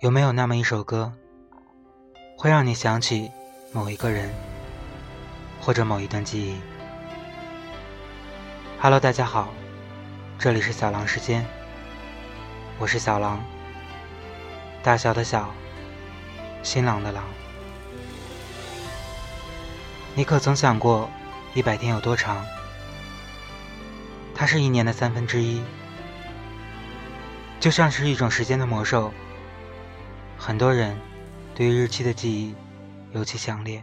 有没有那么一首歌，会让你想起某一个人，或者某一段记忆？Hello，大家好，这里是小狼时间，我是小狼，大小的小，新郎的郎。你可曾想过，一百天有多长？它是一年的三分之一，就像是一种时间的魔兽。很多人对于日期的记忆尤其强烈。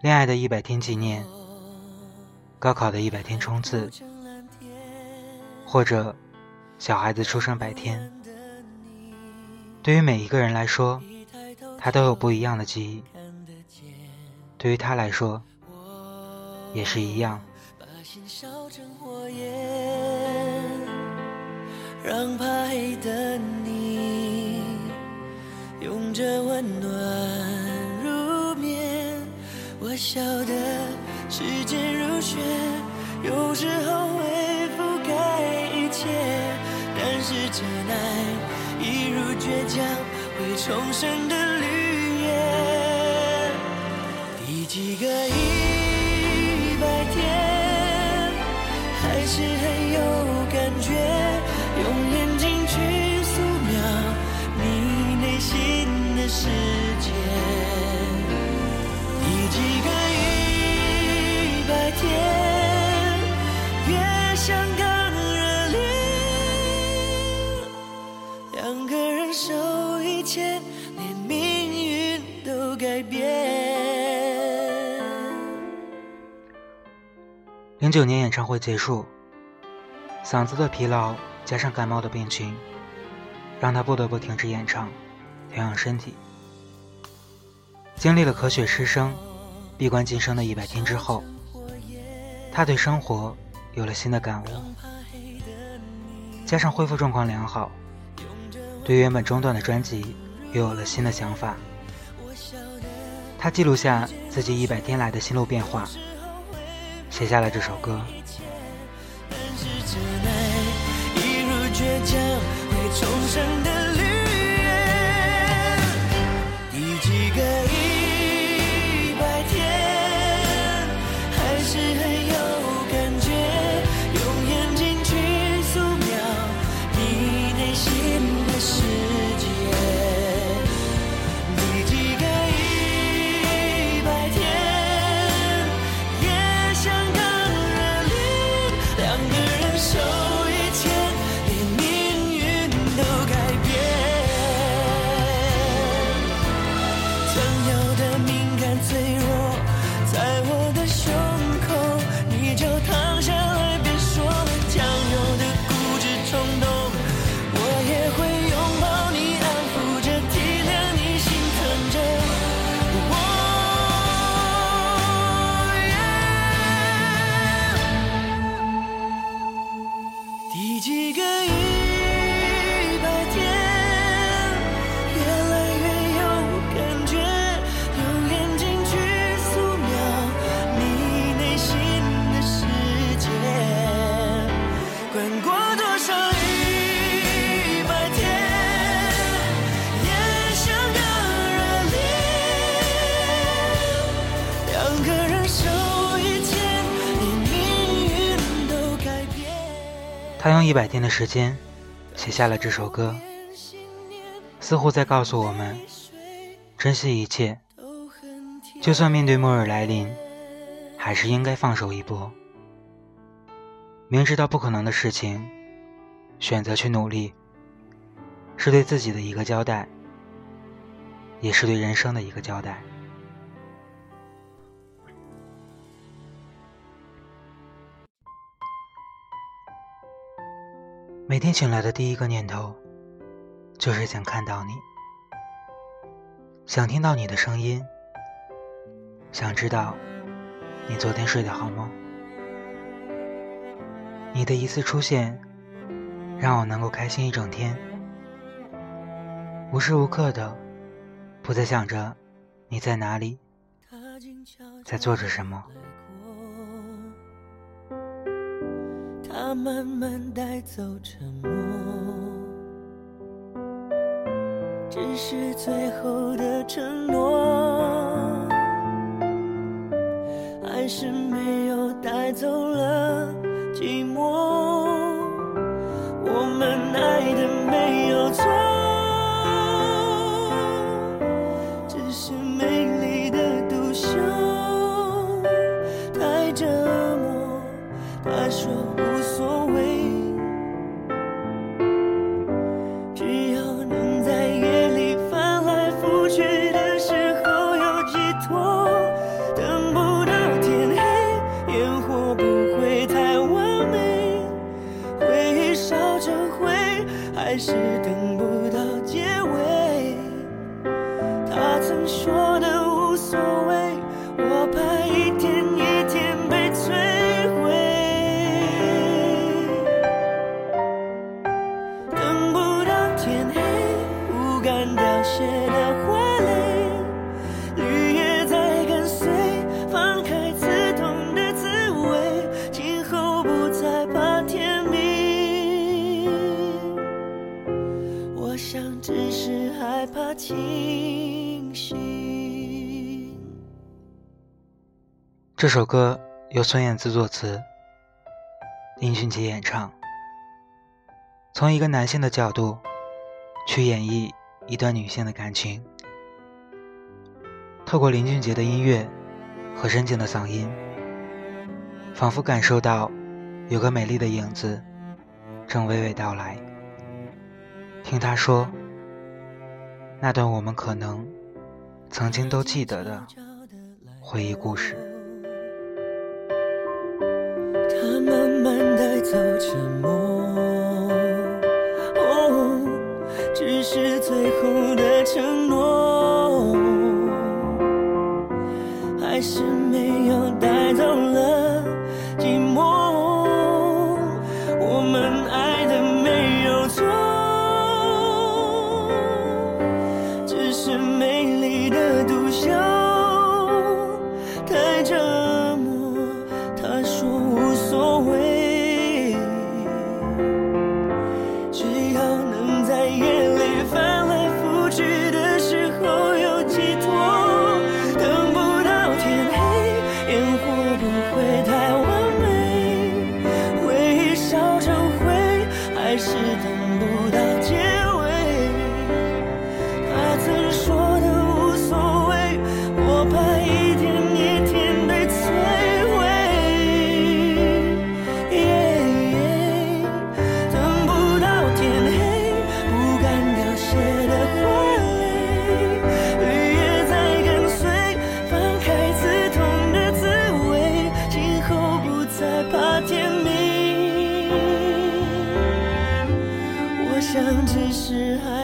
恋爱的一百天纪念，高考的一百天冲刺，或者小孩子出生百天，对于每一个人来说，他都有不一样的记忆。对于他来说，也是一样。让怕黑的你拥着温暖入眠，我晓得时间如雪，有时候会覆盖一切，但是真爱一如倔强会重生的零九年演唱会结束，嗓子的疲劳。加上感冒的病情，让他不得不停止演唱，调养身体。经历了咳血失声、闭关晋升的一百天之后，他对生活有了新的感悟。加上恢复状况良好，对原本中断的专辑又有了新的想法。他记录下自己一百天来的心路变化，写下了这首歌。倔强会重生他用一百天的时间写下了这首歌，似乎在告诉我们：珍惜一切，就算面对末日来临，还是应该放手一搏。明知道不可能的事情，选择去努力，是对自己的一个交代，也是对人生的一个交代。每天醒来的第一个念头，就是想看到你，想听到你的声音，想知道你昨天睡得好吗？你的一次出现，让我能够开心一整天，无时无刻的不再想着你在哪里，在做着什么。他慢慢带走沉默。只是最后的承诺还是没有带走了寂寞。清醒。这首歌由孙燕姿作词，林俊杰演唱。从一个男性的角度去演绎一段女性的感情，透过林俊杰的音乐和深情的嗓音，仿佛感受到有个美丽的影子正娓娓道来。听他说那段我们可能曾经都记得的回忆故事。他慢慢带走沉默，哦，只是最后的承诺，还是没有带走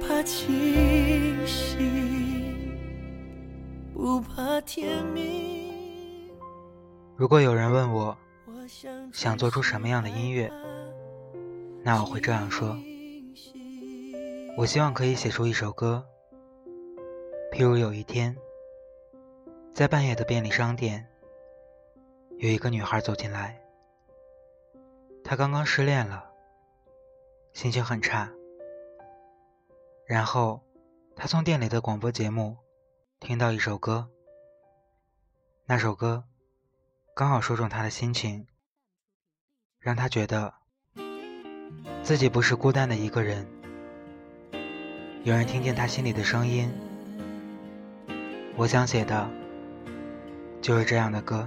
怕清醒，不怕天明。如果有人问我想做出什么样的音乐，那我会这样说：我希望可以写出一首歌，譬如有一天，在半夜的便利商店，有一个女孩走进来，她刚刚失恋了，心情很差，然后他从店里的广播节目听到一首歌，那首歌刚好说中他的心情，让他觉得自己不是孤单的一个人，有人听见他心里的声音。我想写的就是这样的歌。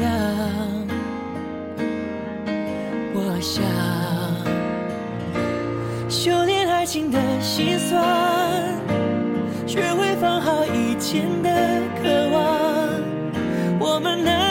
样，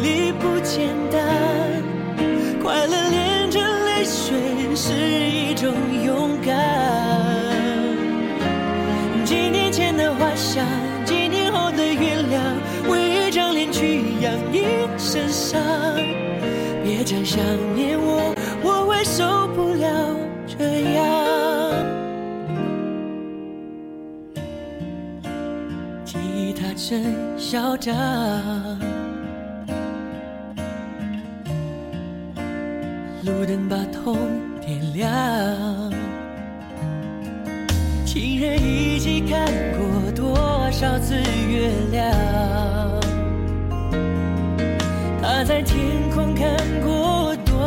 力想念我，我会受不了这样。吉他真嚣张。路灯把痛点亮，情人一起看过多少次月亮？他在天空看过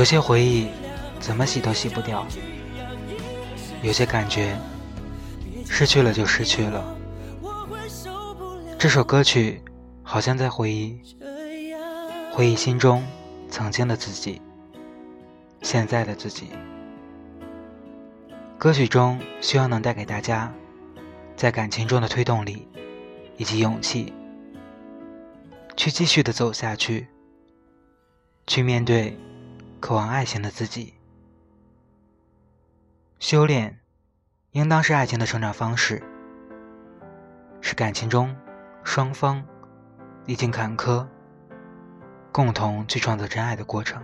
有些回忆怎么洗都洗不掉，有些感觉失去了就失去了。这首歌曲好像在回忆，回忆心中曾经的自己，现在的自己。歌曲中希望能带给大家在感情中的推动力以及勇气，去继续的走下去，去面对。渴望爱情的自己，修炼应当是爱情的成长方式，是感情中双方历经坎坷，共同去创造真爱的过程。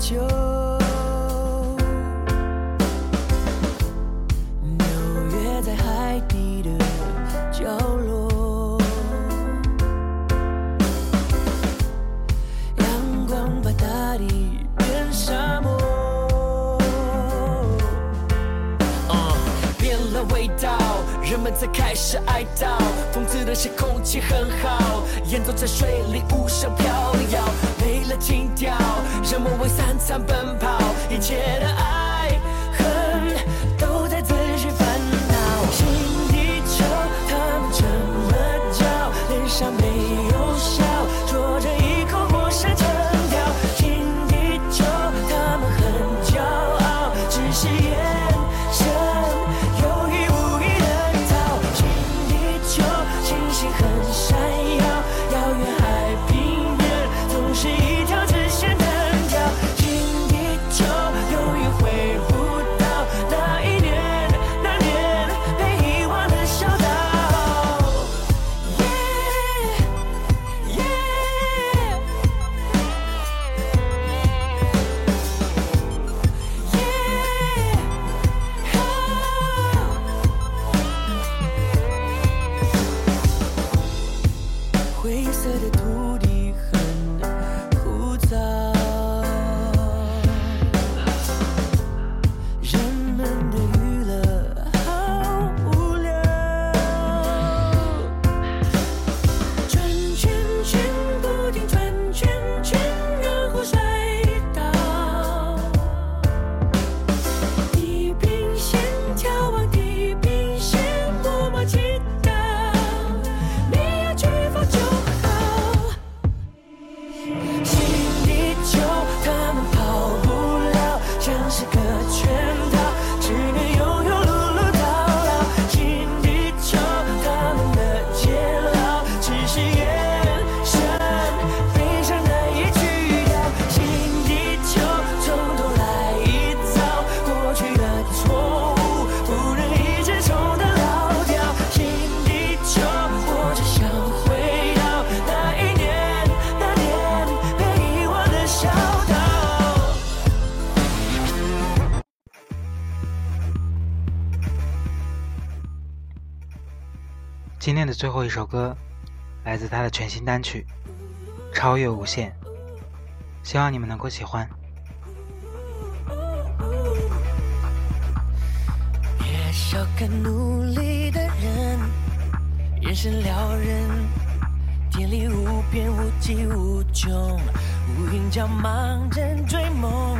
旧纽约在海底的角落，阳光把大地变沙漠。变了味道，人们在开始哀悼。讽刺的是空气很好，演奏在水里无声飘摇，没了情调，人们为三餐奔跑，一切的爱灰色的土最后一首歌，来自他的全新单曲《超越无限》，希望你们能够喜欢。别小看努力的人，眼神撩人，天里无边无际无穷，乌云将盲人追梦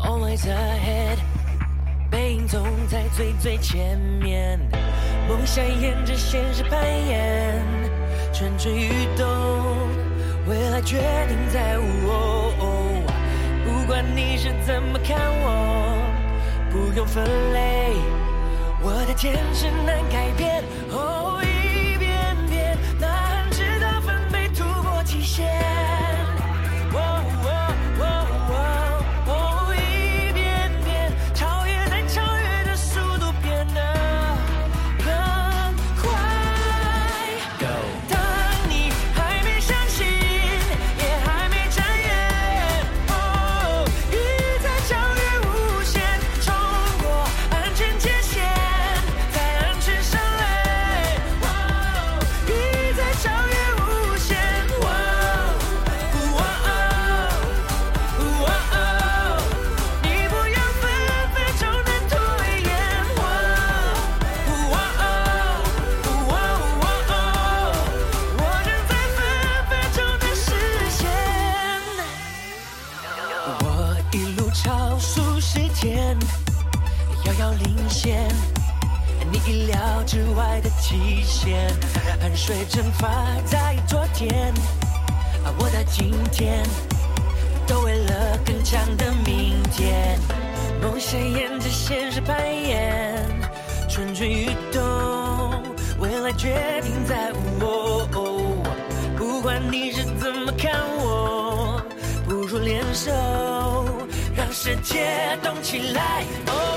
，Always ahead，背影总在最最前面，梦想沿着现实攀岩，蠢蠢欲动，未来决定在我。不管你是怎么看我。不用分类，我的天是难改变。哦，极限，汗水蒸发在昨天，啊，我的今天，都为了更强的明天。梦想沿着现实攀岩，蠢蠢欲动，未来决定在我。不管你是怎么看我，不如联手，让世界动起来。哦，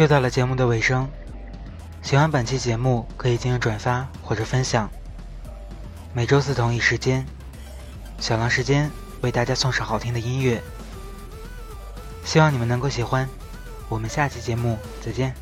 又到了节目的尾声，喜欢本期节目可以进行转发或者分享。每周四同一时间，小狼时间为大家送上好听的音乐，希望你们能够喜欢。我们下期节目再见。